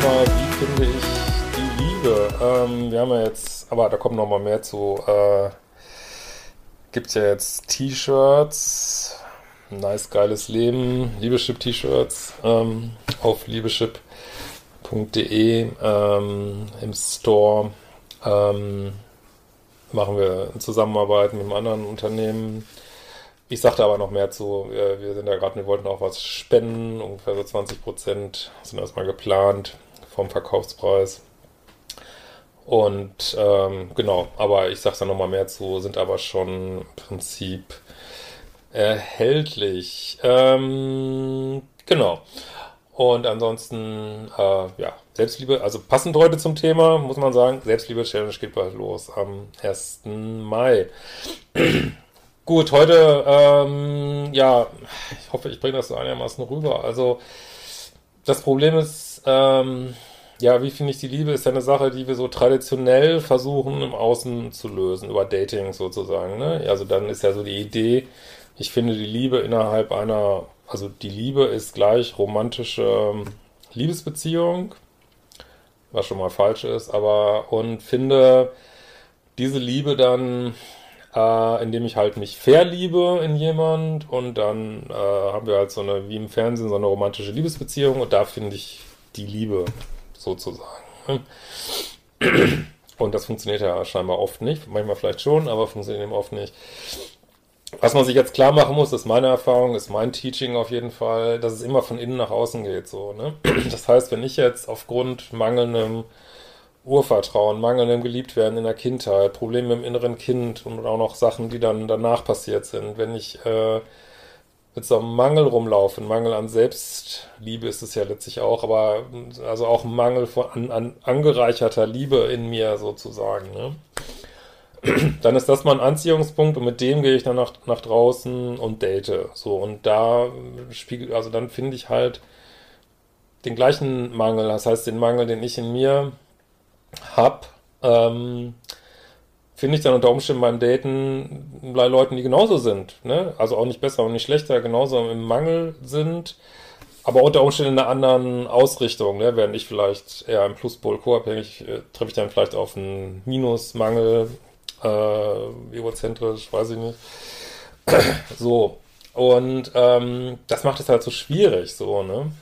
Thema, wie finde ich die Liebe? Ähm, wir haben ja jetzt, aber da kommt noch mal mehr zu. Äh, gibt ja jetzt T-Shirts, nice geiles Leben, Liebeschip-T-Shirts ähm, auf liebeschip.de ähm, im Store. Ähm, machen wir in Zusammenarbeit mit einem anderen Unternehmen. Ich sagte aber noch mehr zu. Wir, wir sind da gerade, wir wollten auch was spenden. Ungefähr so 20 Prozent sind erstmal geplant vom Verkaufspreis. Und ähm, genau, aber ich sage da noch mal mehr zu, sind aber schon im Prinzip erhältlich. Ähm, genau. Und ansonsten, äh, ja, Selbstliebe, also passend heute zum Thema, muss man sagen, Selbstliebe-Challenge geht bald los am 1. Mai. Gut, heute, ähm, ja, ich hoffe, ich bringe das so einigermaßen rüber. Also, das Problem ist, ähm, ja, wie finde ich die Liebe, ist ja eine Sache, die wir so traditionell versuchen im Außen zu lösen, über Dating sozusagen. Ne? Also dann ist ja so die Idee, ich finde die Liebe innerhalb einer, also die Liebe ist gleich romantische Liebesbeziehung, was schon mal falsch ist, aber und finde diese Liebe dann äh, indem ich halt mich verliebe in jemand und dann äh, haben wir halt so eine, wie im Fernsehen, so eine romantische Liebesbeziehung und da finde ich die Liebe sozusagen. Und das funktioniert ja scheinbar oft nicht, manchmal vielleicht schon, aber funktioniert eben oft nicht. Was man sich jetzt klar machen muss, ist meine Erfahrung, ist mein Teaching auf jeden Fall, dass es immer von innen nach außen geht, so, ne? Das heißt, wenn ich jetzt aufgrund mangelndem Urvertrauen, mangelndem Geliebtwerden in der Kindheit, Probleme im inneren Kind und auch noch Sachen, die dann danach passiert sind. Wenn ich äh, mit so einem Mangel rumlaufe, ein Mangel an Selbstliebe ist es ja letztlich auch, aber also auch Mangel von, an, an angereicherter Liebe in mir sozusagen. Ne? Dann ist das mal ein Anziehungspunkt und mit dem gehe ich dann nach, nach draußen und date. So, und da spiegelt, also dann finde ich halt den gleichen Mangel, das heißt den Mangel, den ich in mir habe, ähm, finde ich dann unter Umständen beim Daten bei Leuten, die genauso sind. Ne? Also auch nicht besser und nicht schlechter, genauso im Mangel sind, aber unter Umständen in einer anderen Ausrichtung. Ne? Während ich vielleicht eher im Pluspol co-abhängig, äh, treffe ich dann vielleicht auf einen Minusmangel, äh, egozentrisch, weiß ich nicht. so. Und ähm, das macht es halt so schwierig, so, ne?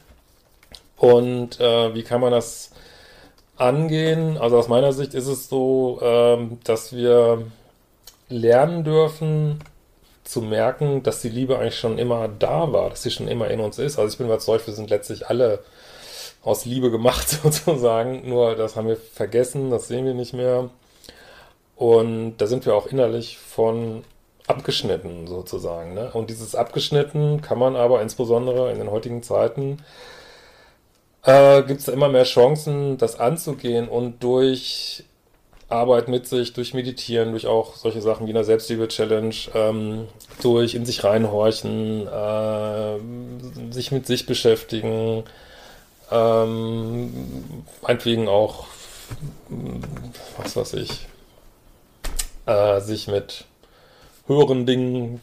Und äh, wie kann man das angehen. Also aus meiner Sicht ist es so, ähm, dass wir lernen dürfen zu merken, dass die Liebe eigentlich schon immer da war, dass sie schon immer in uns ist. Also ich bin überzeugt, wir sind letztlich alle aus Liebe gemacht sozusagen. Nur das haben wir vergessen, das sehen wir nicht mehr. Und da sind wir auch innerlich von abgeschnitten sozusagen. Ne? Und dieses abgeschnitten kann man aber insbesondere in den heutigen Zeiten äh, gibt es immer mehr Chancen, das anzugehen und durch Arbeit mit sich, durch Meditieren, durch auch solche Sachen wie eine Selbstliebe-Challenge, ähm, durch in sich reinhorchen, äh, sich mit sich beschäftigen, ähm, meinetwegen auch, was weiß ich, äh, sich mit höheren Dingen,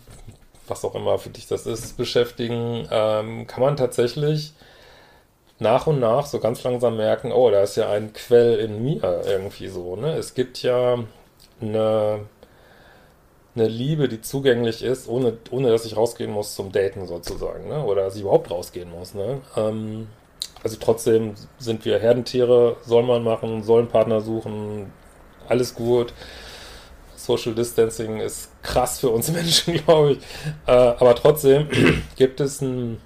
was auch immer für dich das ist, beschäftigen, ähm, kann man tatsächlich nach und nach so ganz langsam merken, oh, da ist ja ein Quell in mir irgendwie so, ne? Es gibt ja eine, eine Liebe, die zugänglich ist, ohne, ohne dass ich rausgehen muss zum Daten sozusagen, ne? Oder dass ich überhaupt rausgehen muss, ne? Ähm, also trotzdem sind wir Herdentiere, soll man machen, soll einen Partner suchen, alles gut. Social Distancing ist krass für uns Menschen, glaube ich. Äh, aber trotzdem gibt es einen,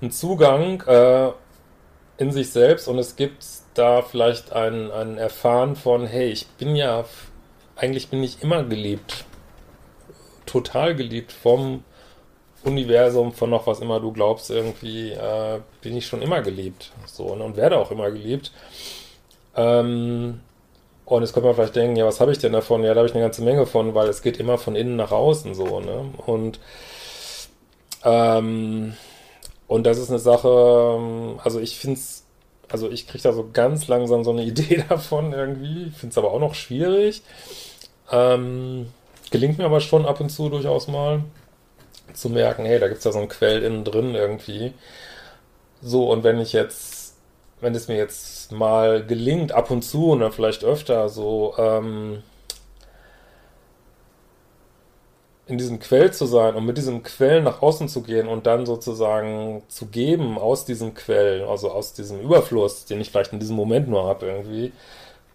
einen Zugang äh, in sich selbst und es gibt da vielleicht ein, ein Erfahren von, hey, ich bin ja, eigentlich bin ich immer geliebt. Total geliebt vom Universum, von noch was immer du glaubst, irgendwie äh, bin ich schon immer geliebt. So, ne, und werde auch immer geliebt. Ähm, und jetzt könnte man vielleicht denken, ja, was habe ich denn davon? Ja, da habe ich eine ganze Menge von, weil es geht immer von innen nach außen so, ne? Und ähm, und das ist eine Sache, ähm, also ich finde es, also ich kriege da so ganz langsam so eine Idee davon irgendwie, finde es aber auch noch schwierig. Ähm, gelingt mir aber schon ab und zu durchaus mal zu merken, hey, da gibt es ja so einen Quell innen drin irgendwie. So, und wenn ich jetzt, wenn es mir jetzt mal gelingt, ab und zu oder vielleicht öfter, so ähm, in diesem Quell zu sein und mit diesem Quell nach außen zu gehen und dann sozusagen zu geben aus diesem Quell, also aus diesem Überfluss, den ich vielleicht in diesem Moment nur habe irgendwie,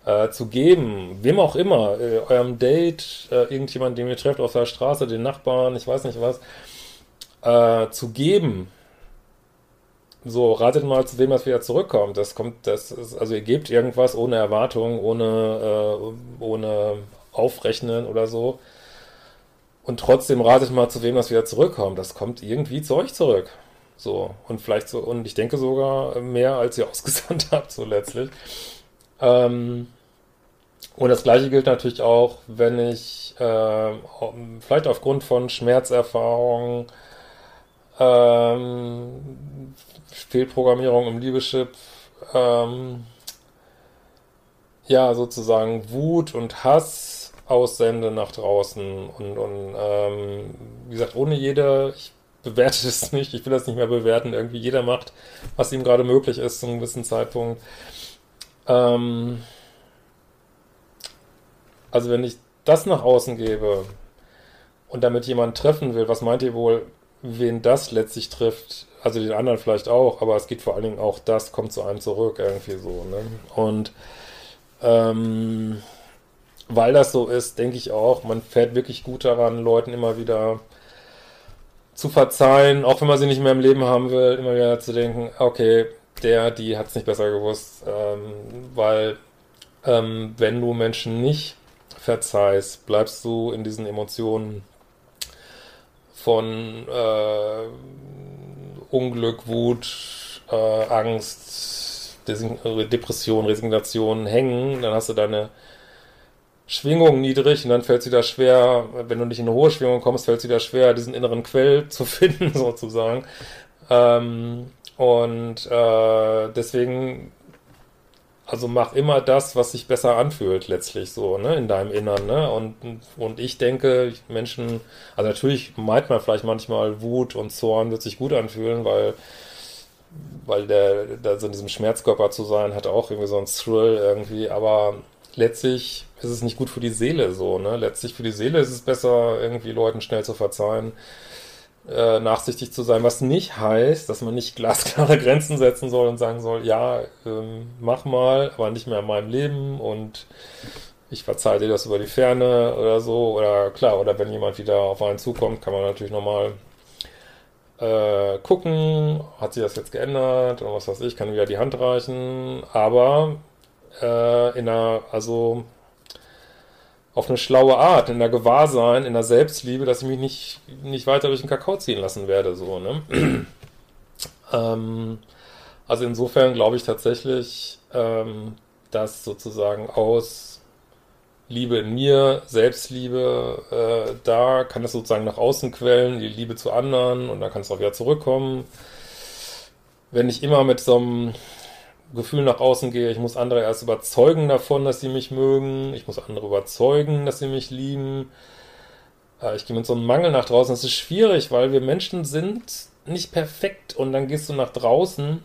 äh, zu geben, wem auch immer, äh, eurem Date, äh, irgendjemand, den ihr trefft auf der Straße, den Nachbarn, ich weiß nicht was, äh, zu geben, so, ratet mal, zu wem das wieder zurückkommt. Das kommt, das ist, also ihr gebt irgendwas ohne Erwartung, ohne, äh, ohne Aufrechnen oder so. Und trotzdem ratet mal, zu wem das wieder zurückkommt. Das kommt irgendwie zu euch zurück. So, und vielleicht so, und ich denke sogar mehr, als ihr ausgesandt habt, so letztlich. Ähm, und das gleiche gilt natürlich auch, wenn ich äh, vielleicht aufgrund von Schmerzerfahrungen ähm, Fehlprogrammierung im Liebeschip, ähm, ja, sozusagen Wut und Hass aussende nach draußen und, und ähm, wie gesagt, ohne jede, ich bewerte es nicht, ich will das nicht mehr bewerten, irgendwie jeder macht, was ihm gerade möglich ist zu einem gewissen Zeitpunkt. Ähm, also wenn ich das nach außen gebe und damit jemand treffen will, was meint ihr wohl, wen das letztlich trifft, also den anderen vielleicht auch, aber es geht vor allen Dingen auch, das kommt zu einem zurück, irgendwie so, ne? Und ähm, weil das so ist, denke ich auch, man fährt wirklich gut daran, Leuten immer wieder zu verzeihen, auch wenn man sie nicht mehr im Leben haben will, immer wieder zu denken, okay, der, die hat es nicht besser gewusst, ähm, weil ähm, wenn du Menschen nicht verzeihst, bleibst du in diesen Emotionen von äh, Unglück, Wut, äh, Angst, Depression, Resignation hängen, dann hast du deine Schwingung niedrig und dann fällt es wieder schwer, wenn du nicht in eine hohe Schwingung kommst, fällt es wieder schwer, diesen inneren Quell zu finden, sozusagen. Ähm, und äh, deswegen also mach immer das, was sich besser anfühlt, letztlich so, ne, in deinem Innern, ne? Und, und ich denke, Menschen, also natürlich meint man vielleicht manchmal Wut und Zorn wird sich gut anfühlen, weil, weil der, da so in diesem Schmerzkörper zu sein, hat auch irgendwie so ein Thrill irgendwie, aber letztlich ist es nicht gut für die Seele so, ne? Letztlich für die Seele ist es besser, irgendwie Leuten schnell zu verzeihen äh, nachsichtig zu sein, was nicht heißt, dass man nicht glasklare Grenzen setzen soll und sagen soll, ja, ähm, mach mal, aber nicht mehr in meinem Leben und ich verzeihe dir das über die Ferne oder so. Oder klar, oder wenn jemand wieder auf einen zukommt, kann man natürlich nochmal äh, gucken, hat sich das jetzt geändert oder was weiß ich, kann wieder die Hand reichen. Aber äh, in einer, also auf eine schlaue Art, in der Gewahrsein, in der Selbstliebe, dass ich mich nicht, nicht weiter durch den Kakao ziehen lassen werde, so, ne? ähm, also insofern glaube ich tatsächlich, ähm, dass sozusagen aus Liebe in mir, Selbstliebe, äh, da kann es sozusagen nach außen quellen, die Liebe zu anderen und dann kann es auch wieder zurückkommen. Wenn ich immer mit so einem Gefühl nach außen gehe, ich muss andere erst überzeugen davon, dass sie mich mögen, ich muss andere überzeugen, dass sie mich lieben. Äh, ich gehe mit so einem Mangel nach draußen. Das ist schwierig, weil wir Menschen sind nicht perfekt und dann gehst du nach draußen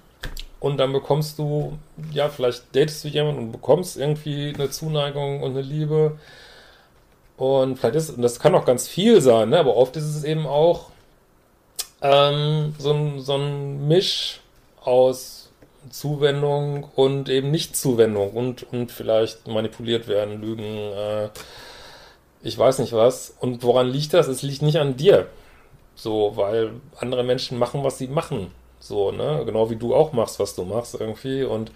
und dann bekommst du, ja, vielleicht datest du jemanden und bekommst irgendwie eine Zuneigung und eine Liebe. Und vielleicht ist, und das kann auch ganz viel sein, ne? aber oft ist es eben auch ähm, so, ein, so ein Misch aus Zuwendung und eben Nicht-Zuwendung und, und vielleicht manipuliert werden, Lügen, äh, ich weiß nicht was. Und woran liegt das? Es liegt nicht an dir. So, weil andere Menschen machen, was sie machen. So, ne? Genau wie du auch machst, was du machst irgendwie. Und,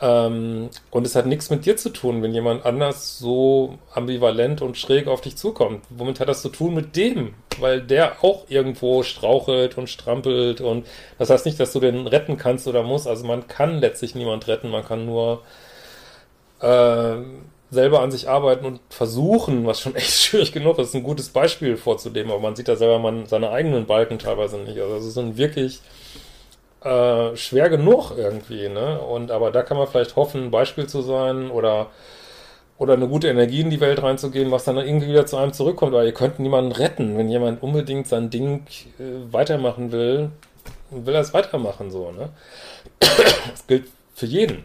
ähm, und es hat nichts mit dir zu tun, wenn jemand anders so ambivalent und schräg auf dich zukommt. Womit hat das zu tun mit dem? Weil der auch irgendwo strauchelt und strampelt und das heißt nicht, dass du den retten kannst oder musst. Also man kann letztlich niemand retten, man kann nur äh, selber an sich arbeiten und versuchen, was schon echt schwierig genug ist, ein gutes Beispiel vorzuleben, aber man sieht da selber man seine eigenen Balken teilweise nicht. Also es ist wirklich äh, schwer genug irgendwie, ne? Und aber da kann man vielleicht hoffen, ein Beispiel zu sein oder oder eine gute Energie in die Welt reinzugeben, was dann irgendwie wieder zu einem zurückkommt. Weil ihr könnt niemanden retten, wenn jemand unbedingt sein Ding äh, weitermachen will, will er es weitermachen so, ne? Das gilt für jeden.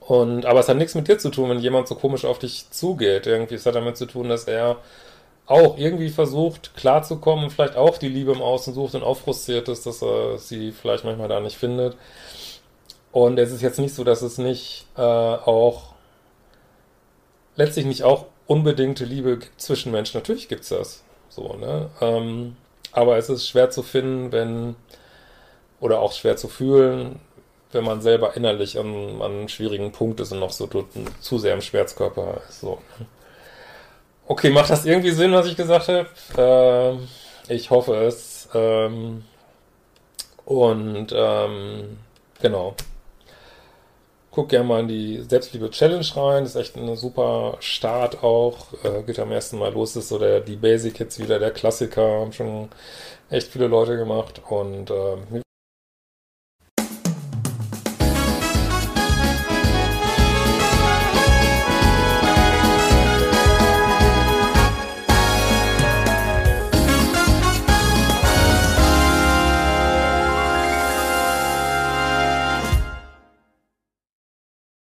Und, aber es hat nichts mit dir zu tun, wenn jemand so komisch auf dich zugeht. Irgendwie, es hat damit zu tun, dass er auch irgendwie versucht, klarzukommen und vielleicht auch die Liebe im Außen sucht und auch frustriert ist, dass er sie vielleicht manchmal da nicht findet. Und es ist jetzt nicht so, dass es nicht äh, auch letztlich nicht auch unbedingte Liebe gibt zwischen Menschen. Natürlich gibt es das. So, ne? Ähm, aber es ist schwer zu finden, wenn, oder auch schwer zu fühlen, wenn man selber innerlich an, an einem schwierigen Punkt ist und noch so zu sehr im Schmerzkörper ist. So. Okay, macht das irgendwie Sinn, was ich gesagt habe? Ähm, ich hoffe es. Ähm, und ähm, genau. Guck gerne mal in die Selbstliebe-Challenge rein. Das ist echt ein super Start auch. Äh, geht am ersten Mal los. Das ist so der, die Basic Hits wieder, der Klassiker. Haben schon echt viele Leute gemacht. Und äh,